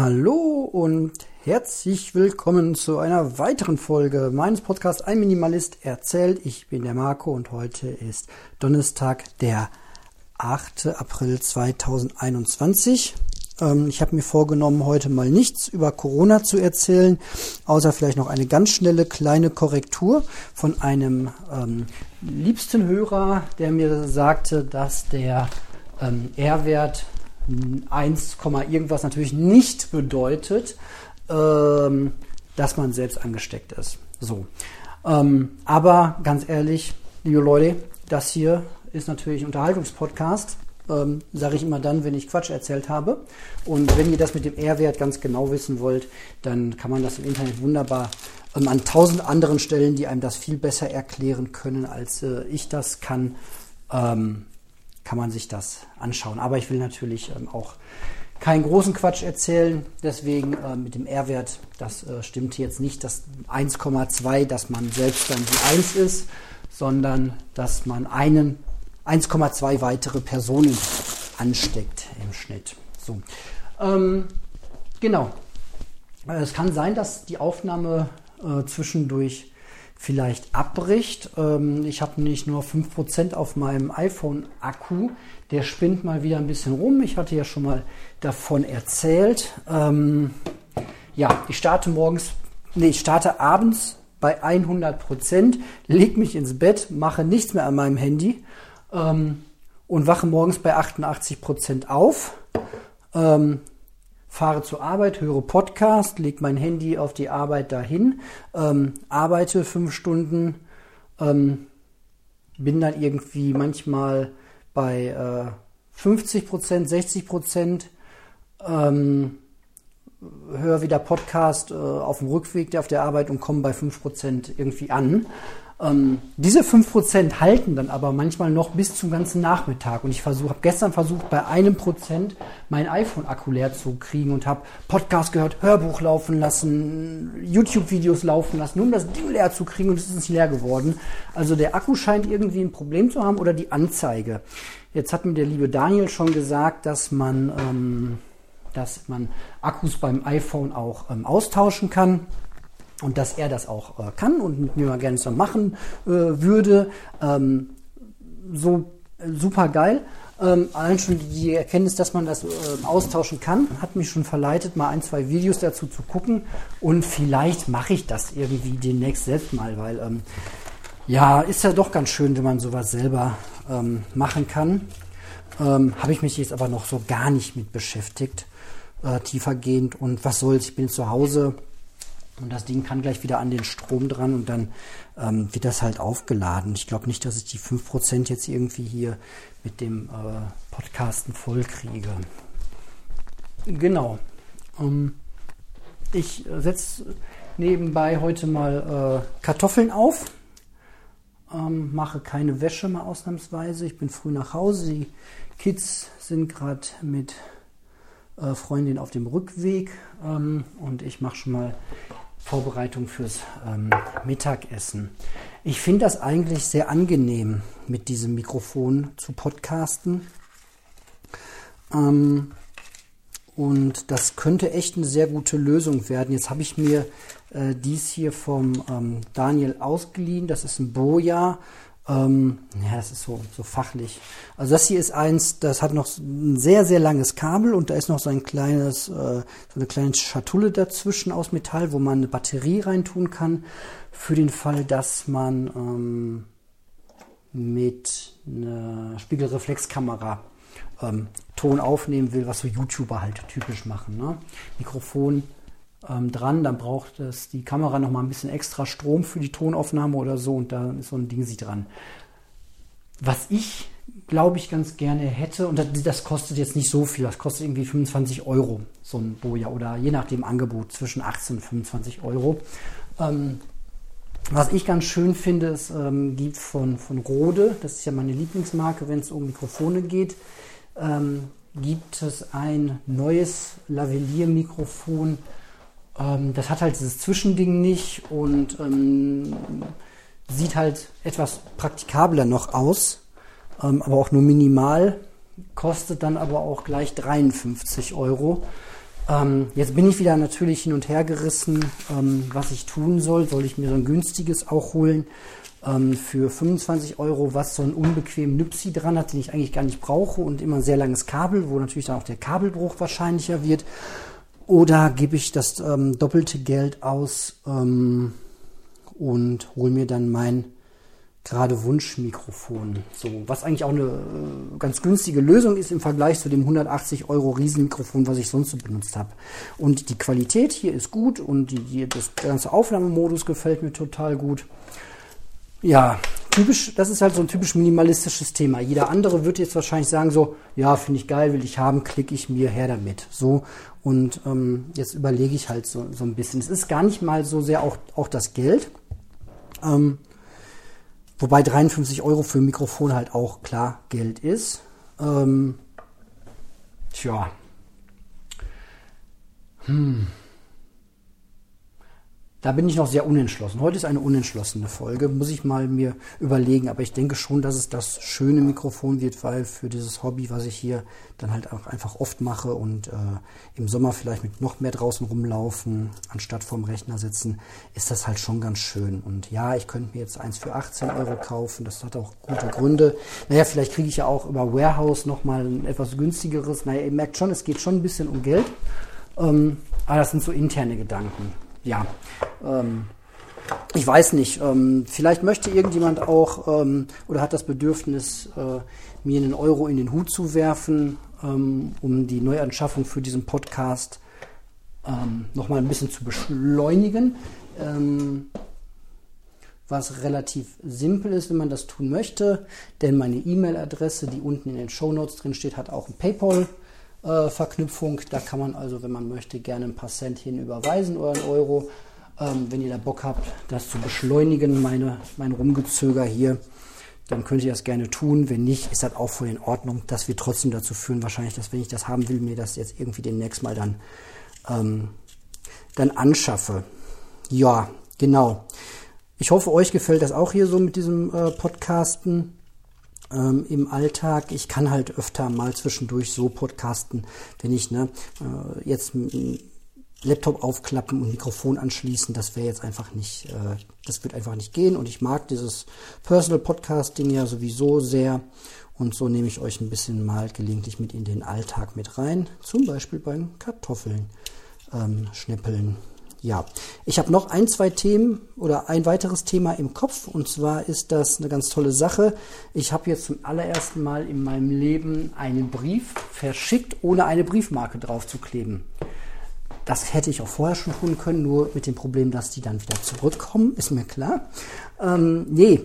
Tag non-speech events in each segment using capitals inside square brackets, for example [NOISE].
Hallo und herzlich willkommen zu einer weiteren Folge meines Podcasts Ein Minimalist erzählt. Ich bin der Marco und heute ist Donnerstag, der 8. April 2021. Ähm, ich habe mir vorgenommen, heute mal nichts über Corona zu erzählen, außer vielleicht noch eine ganz schnelle kleine Korrektur von einem ähm, liebsten Hörer, der mir sagte, dass der ähm, R-Wert 1, irgendwas natürlich nicht bedeutet, ähm, dass man selbst angesteckt ist. So. Ähm, aber ganz ehrlich, liebe Leute, das hier ist natürlich ein Unterhaltungspodcast. Ähm, Sage ich immer dann, wenn ich Quatsch erzählt habe. Und wenn ihr das mit dem R-Wert ganz genau wissen wollt, dann kann man das im Internet wunderbar ähm, an tausend anderen Stellen, die einem das viel besser erklären können, als äh, ich das kann, ähm, kann man sich das anschauen. Aber ich will natürlich ähm, auch keinen großen Quatsch erzählen. Deswegen äh, mit dem R-Wert, das äh, stimmt jetzt nicht, das 1,2, dass man selbst dann die 1 ist, sondern dass man einen 1,2 weitere Personen ansteckt im Schnitt. So. Ähm, genau. Äh, es kann sein, dass die Aufnahme äh, zwischendurch vielleicht abbricht. Ähm, ich habe nicht nur 5% auf meinem iPhone-Akku. Der spinnt mal wieder ein bisschen rum. Ich hatte ja schon mal davon erzählt. Ähm, ja, ich starte morgens, nee, ich starte abends bei 100% leg mich ins Bett, mache nichts mehr an meinem Handy ähm, und wache morgens bei 88% auf. Ähm, fahre zur Arbeit, höre Podcast, lege mein Handy auf die Arbeit dahin, ähm, arbeite fünf Stunden, ähm, bin dann irgendwie manchmal bei äh, 50 Prozent, 60 Prozent, ähm, höre wieder Podcast äh, auf dem Rückweg auf der Arbeit und komme bei 5 Prozent irgendwie an. Ähm, diese 5% halten dann aber manchmal noch bis zum ganzen Nachmittag. Und ich habe gestern versucht, bei einem Prozent mein iPhone-Akku leer zu kriegen und habe Podcast gehört, Hörbuch laufen lassen, YouTube-Videos laufen lassen, nur um das Ding leer zu kriegen und es ist nicht leer geworden. Also der Akku scheint irgendwie ein Problem zu haben oder die Anzeige. Jetzt hat mir der liebe Daniel schon gesagt, dass man, ähm, dass man Akkus beim iPhone auch ähm, austauschen kann und dass er das auch äh, kann und mit mir mal gerne so machen äh, würde. Ähm, so äh, super geil. Ähm, allein schon die Erkenntnis, dass man das äh, austauschen kann, hat mich schon verleitet, mal ein, zwei Videos dazu zu gucken. Und vielleicht mache ich das irgendwie demnächst selbst mal, weil ähm, ja, ist ja doch ganz schön, wenn man sowas selber ähm, machen kann. Ähm, Habe ich mich jetzt aber noch so gar nicht mit beschäftigt, äh, tiefergehend. Und was soll's, ich bin zu Hause und das Ding kann gleich wieder an den Strom dran und dann ähm, wird das halt aufgeladen. Ich glaube nicht, dass ich die 5% jetzt irgendwie hier mit dem äh, Podcasten voll kriege. Genau. Ähm, ich setze nebenbei heute mal äh, Kartoffeln auf. Ähm, mache keine Wäsche mal ausnahmsweise. Ich bin früh nach Hause. Die Kids sind gerade mit äh, Freundin auf dem Rückweg ähm, und ich mache schon mal Vorbereitung fürs ähm, Mittagessen. Ich finde das eigentlich sehr angenehm, mit diesem Mikrofon zu podcasten. Ähm, und das könnte echt eine sehr gute Lösung werden. Jetzt habe ich mir äh, dies hier vom ähm, Daniel ausgeliehen. Das ist ein Boja ähm, ja, das ist so, so fachlich. Also das hier ist eins, das hat noch ein sehr, sehr langes Kabel und da ist noch so ein kleines, äh, so eine kleine Schatulle dazwischen aus Metall, wo man eine Batterie reintun kann, für den Fall, dass man ähm, mit einer Spiegelreflexkamera ähm, Ton aufnehmen will, was so YouTuber halt typisch machen. Ne? Mikrofon ähm, dran, dann braucht es die Kamera noch mal ein bisschen extra Strom für die Tonaufnahme oder so und da ist so ein Ding sie dran. Was ich glaube ich ganz gerne hätte und das, das, kostet jetzt nicht so viel, das kostet irgendwie 25 Euro so ein Boja oder je nach dem Angebot zwischen 18 und 25 Euro. Ähm, was ich ganz schön finde, es ähm, gibt von, von Rode, das ist ja meine Lieblingsmarke, wenn es um Mikrofone geht, ähm, gibt es ein neues Lavalier-Mikrofon, ähm, das hat halt dieses Zwischending nicht und ähm, sieht halt etwas praktikabler noch aus, ähm, aber auch nur minimal, kostet dann aber auch gleich 53 Euro. Ähm, jetzt bin ich wieder natürlich hin und her gerissen, ähm, was ich tun soll. Soll ich mir so ein günstiges auch holen ähm, für 25 Euro, was so einen unbequemen Nüpsi dran hat, den ich eigentlich gar nicht brauche und immer ein sehr langes Kabel, wo natürlich dann auch der Kabelbruch wahrscheinlicher wird. Oder gebe ich das ähm, doppelte Geld aus ähm, und hole mir dann mein gerade Wunschmikrofon. So, was eigentlich auch eine äh, ganz günstige Lösung ist im Vergleich zu dem 180 Euro Riesenmikrofon, was ich sonst so benutzt habe. Und die Qualität hier ist gut und die, die, das ganze Aufnahmemodus gefällt mir total gut. Ja, typisch, das ist halt so ein typisch minimalistisches Thema. Jeder andere wird jetzt wahrscheinlich sagen so, ja, finde ich geil, will ich haben, klicke ich mir her damit. So, und ähm, jetzt überlege ich halt so, so ein bisschen. Es ist gar nicht mal so sehr auch, auch das Geld. Ähm, Wobei 53 Euro für ein Mikrofon halt auch klar Geld ist. Ähm, tja. Hm. Da bin ich noch sehr unentschlossen. Heute ist eine unentschlossene Folge, muss ich mal mir überlegen. Aber ich denke schon, dass es das schöne Mikrofon wird, weil für dieses Hobby, was ich hier dann halt auch einfach oft mache und äh, im Sommer vielleicht mit noch mehr draußen rumlaufen, anstatt vorm Rechner sitzen, ist das halt schon ganz schön. Und ja, ich könnte mir jetzt eins für 18 Euro kaufen. Das hat auch gute Gründe. Naja, vielleicht kriege ich ja auch über Warehouse nochmal ein etwas günstigeres. Naja, ihr merkt schon, es geht schon ein bisschen um Geld. Ähm, aber das sind so interne Gedanken ja, ähm, ich weiß nicht. Ähm, vielleicht möchte irgendjemand auch ähm, oder hat das Bedürfnis, äh, mir einen Euro in den Hut zu werfen, ähm, um die Neuanschaffung für diesen Podcast ähm, nochmal ein bisschen zu beschleunigen. Ähm, was relativ simpel ist, wenn man das tun möchte, denn meine E-Mail-Adresse, die unten in den Show Notes drin steht, hat auch ein PayPal. Äh, Verknüpfung. Da kann man also, wenn man möchte, gerne ein paar Cent hin überweisen oder einen Euro. Ähm, wenn ihr da Bock habt, das zu beschleunigen, meine, mein Rumgezöger hier, dann könnt ihr das gerne tun. Wenn nicht, ist das auch voll in Ordnung. Das wird trotzdem dazu führen, wahrscheinlich, dass wenn ich das haben will, mir das jetzt irgendwie demnächst mal dann, ähm, dann anschaffe. Ja, genau. Ich hoffe, euch gefällt das auch hier so mit diesem äh, Podcasten ähm, im Alltag. Ich kann halt öfter mal zwischendurch so podcasten, wenn ich ne, äh, jetzt Laptop aufklappen und Mikrofon anschließen, das wäre jetzt einfach nicht, äh, das wird einfach nicht gehen. Und ich mag dieses Personal Podcasting ja sowieso sehr. Und so nehme ich euch ein bisschen mal gelegentlich mit in den Alltag mit rein. Zum Beispiel beim Kartoffeln ähm, schnippeln ja, ich habe noch ein, zwei Themen oder ein weiteres Thema im Kopf und zwar ist das eine ganz tolle Sache. Ich habe jetzt zum allerersten Mal in meinem Leben einen Brief verschickt, ohne eine Briefmarke drauf zu kleben. Das hätte ich auch vorher schon tun können, nur mit dem Problem, dass die dann wieder zurückkommen, ist mir klar. Ähm, nee,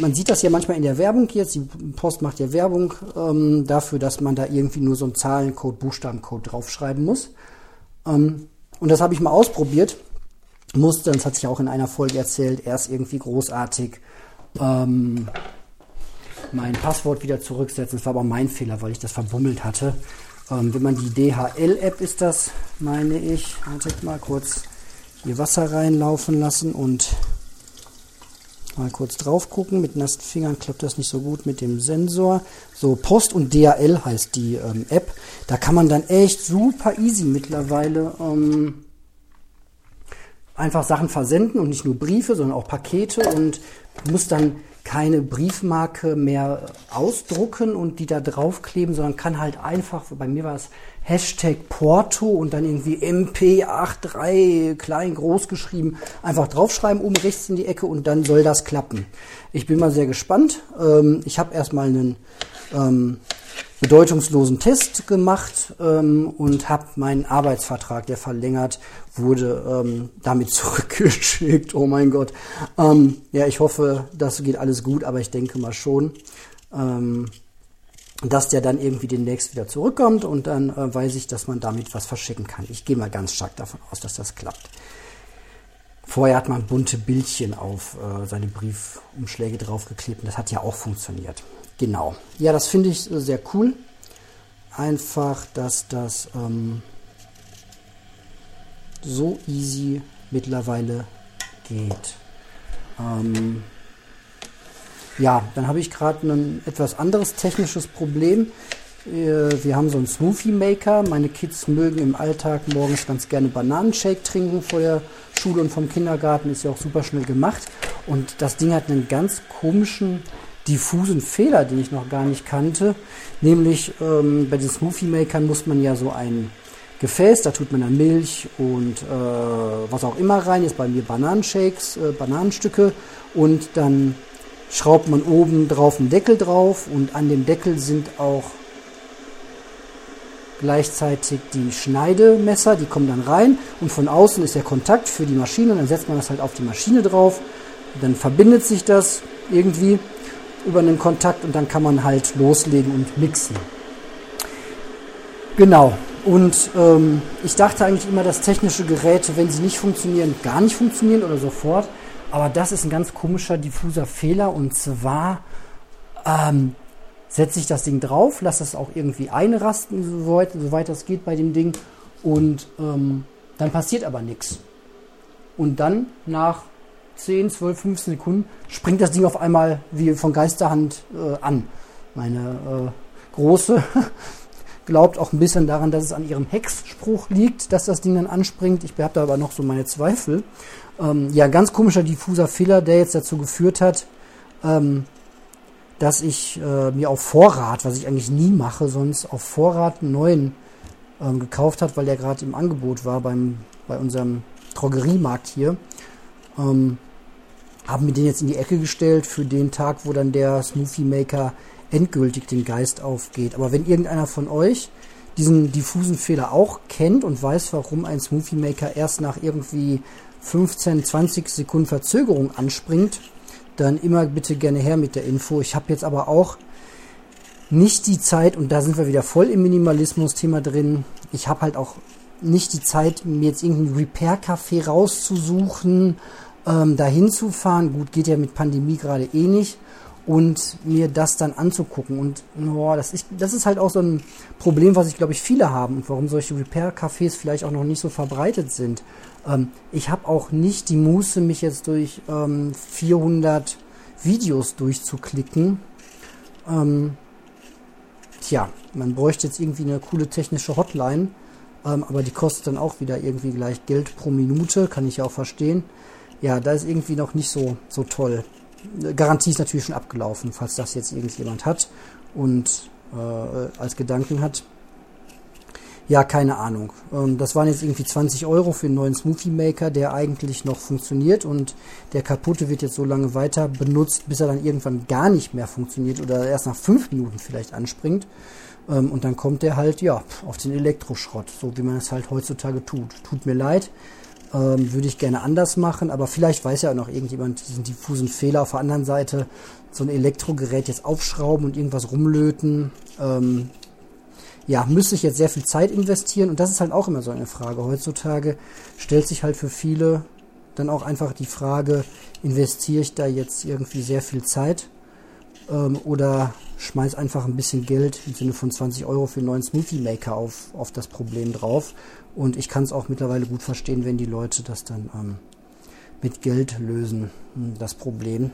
man sieht das ja manchmal in der Werbung jetzt. Die Post macht ja Werbung ähm, dafür, dass man da irgendwie nur so einen Zahlencode, Buchstabencode draufschreiben muss. Ähm, und das habe ich mal ausprobiert. Musste, das hat sich auch in einer Folge erzählt, erst irgendwie großartig ähm, mein Passwort wieder zurücksetzen. Das war aber mein Fehler, weil ich das verbummelt hatte. Ähm, wenn man die DHL-App ist das, meine ich, wartet mal kurz hier Wasser reinlaufen lassen und mal kurz drauf gucken. Mit nassen Fingern klappt das nicht so gut mit dem Sensor. So, Post und DHL heißt die ähm, App. Da kann man dann echt super easy mittlerweile ähm, einfach Sachen versenden und nicht nur Briefe, sondern auch Pakete und muss dann keine Briefmarke mehr ausdrucken und die da draufkleben, sondern kann halt einfach, bei mir war es Hashtag Porto und dann irgendwie MP83 klein groß geschrieben, einfach draufschreiben, oben rechts in die Ecke und dann soll das klappen. Ich bin mal sehr gespannt. Ähm, ich habe erstmal einen ähm, bedeutungslosen Test gemacht ähm, und habe meinen Arbeitsvertrag, der verlängert wurde, ähm, damit [LAUGHS] zurückgeschickt. Oh mein Gott. Ähm, ja, ich hoffe, das geht alles gut, aber ich denke mal schon, ähm, dass der dann irgendwie demnächst wieder zurückkommt und dann äh, weiß ich, dass man damit was verschicken kann. Ich gehe mal ganz stark davon aus, dass das klappt. Vorher hat man bunte Bildchen auf äh, seine Briefumschläge draufgeklebt und das hat ja auch funktioniert. Genau. Ja, das finde ich sehr cool. Einfach, dass das ähm, so easy mittlerweile geht. Ähm, ja, dann habe ich gerade ein etwas anderes technisches Problem. Äh, wir haben so einen Smoothie Maker. Meine Kids mögen im Alltag morgens ganz gerne Bananenshake trinken vor der Schule und vom Kindergarten. Ist ja auch super schnell gemacht. Und das Ding hat einen ganz komischen, diffusen Fehler, den ich noch gar nicht kannte. Nämlich ähm, bei den Smoothie Makern muss man ja so ein Gefäß, da tut man dann Milch und äh, was auch immer rein. Jetzt bei mir Bananenshakes, äh, Bananenstücke. Und dann schraubt man oben drauf einen Deckel drauf und an dem Deckel sind auch gleichzeitig die Schneidemesser, die kommen dann rein und von außen ist der Kontakt für die Maschine und dann setzt man das halt auf die Maschine drauf. Dann verbindet sich das irgendwie über einen Kontakt und dann kann man halt loslegen und mixen. Genau. Und ähm, ich dachte eigentlich immer, dass technische Geräte, wenn sie nicht funktionieren, gar nicht funktionieren oder sofort. Aber das ist ein ganz komischer diffuser Fehler und zwar ähm, setze ich das Ding drauf, lasse es auch irgendwie einrasten, soweit, soweit das geht bei dem Ding. Und ähm, dann passiert aber nichts. Und dann nach 10, 12, 15 Sekunden springt das Ding auf einmal wie von Geisterhand äh, an. Meine äh, große glaubt auch ein bisschen daran, dass es an ihrem Hexspruch liegt, dass das Ding dann anspringt. Ich habe da aber noch so meine Zweifel. Ähm, ja, ganz komischer diffuser Fehler, der jetzt dazu geführt hat, ähm, dass ich äh, mir auf Vorrat, was ich eigentlich nie mache, sonst auf Vorrat einen neuen ähm, gekauft hat, weil der gerade im Angebot war beim, bei unserem Drogeriemarkt hier. Ähm, haben mir den jetzt in die Ecke gestellt für den Tag, wo dann der Smoothie Maker endgültig den Geist aufgeht. Aber wenn irgendeiner von euch diesen diffusen Fehler auch kennt und weiß, warum ein Smoothie Maker erst nach irgendwie 15, 20 Sekunden Verzögerung anspringt, dann immer bitte gerne her mit der Info. Ich habe jetzt aber auch nicht die Zeit, und da sind wir wieder voll im Minimalismus-Thema drin, ich habe halt auch nicht die Zeit, mir jetzt irgendein Repair-Café rauszusuchen, ähm, dahin zu fahren. Gut, geht ja mit Pandemie gerade eh nicht. Und mir das dann anzugucken. Und boah, das, ist, das ist halt auch so ein Problem, was ich glaube ich viele haben und warum solche Repair-Cafés vielleicht auch noch nicht so verbreitet sind. Ähm, ich habe auch nicht die Muße, mich jetzt durch ähm, 400 Videos durchzuklicken. Ähm, tja, man bräuchte jetzt irgendwie eine coole technische Hotline, ähm, aber die kostet dann auch wieder irgendwie gleich Geld pro Minute, kann ich ja auch verstehen. Ja, da ist irgendwie noch nicht so, so toll. Garantie ist natürlich schon abgelaufen, falls das jetzt irgendjemand hat und äh, als Gedanken hat. Ja, keine Ahnung. Ähm, das waren jetzt irgendwie 20 Euro für einen neuen Smoothie Maker, der eigentlich noch funktioniert und der kaputte wird jetzt so lange weiter benutzt, bis er dann irgendwann gar nicht mehr funktioniert oder erst nach fünf Minuten vielleicht anspringt. Ähm, und dann kommt der halt, ja, auf den Elektroschrott, so wie man es halt heutzutage tut. Tut mir leid, ähm, würde ich gerne anders machen, aber vielleicht weiß ja auch noch irgendjemand diesen diffusen Fehler auf der anderen Seite, so ein Elektrogerät jetzt aufschrauben und irgendwas rumlöten. Ähm, ja, müsste ich jetzt sehr viel Zeit investieren und das ist halt auch immer so eine Frage. Heutzutage stellt sich halt für viele dann auch einfach die Frage, investiere ich da jetzt irgendwie sehr viel Zeit ähm, oder schmeiß einfach ein bisschen Geld im Sinne von 20 Euro für einen neuen Smoothie Maker auf, auf das Problem drauf. Und ich kann es auch mittlerweile gut verstehen, wenn die Leute das dann ähm, mit Geld lösen, hm, das Problem.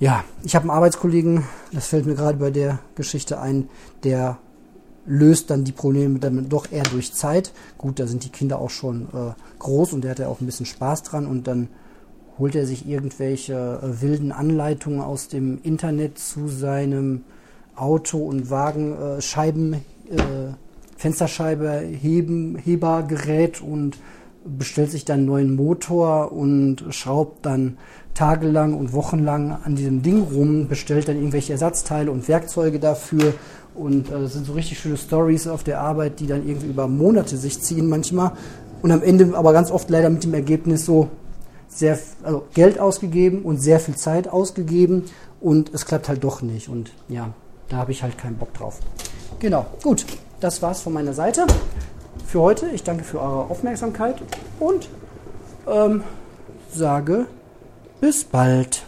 Ja, ich habe einen Arbeitskollegen, das fällt mir gerade bei der Geschichte ein, der löst dann die Probleme damit doch eher durch Zeit. Gut, da sind die Kinder auch schon äh, groß und der hat ja auch ein bisschen Spaß dran und dann holt er sich irgendwelche äh, wilden Anleitungen aus dem Internet zu seinem Auto- und Wagenscheiben, äh, Fensterscheibe heben, Hebergerät und bestellt sich dann einen neuen Motor und schraubt dann tagelang und wochenlang an diesem Ding rum, bestellt dann irgendwelche Ersatzteile und Werkzeuge dafür und äh, sind so richtig schöne Stories auf der Arbeit, die dann irgendwie über Monate sich ziehen manchmal. Und am Ende aber ganz oft leider mit dem Ergebnis so sehr, also Geld ausgegeben und sehr viel Zeit ausgegeben und es klappt halt doch nicht. Und ja, da habe ich halt keinen Bock drauf. Genau, gut, das war's von meiner Seite für heute. Ich danke für eure Aufmerksamkeit und ähm, sage bis bald.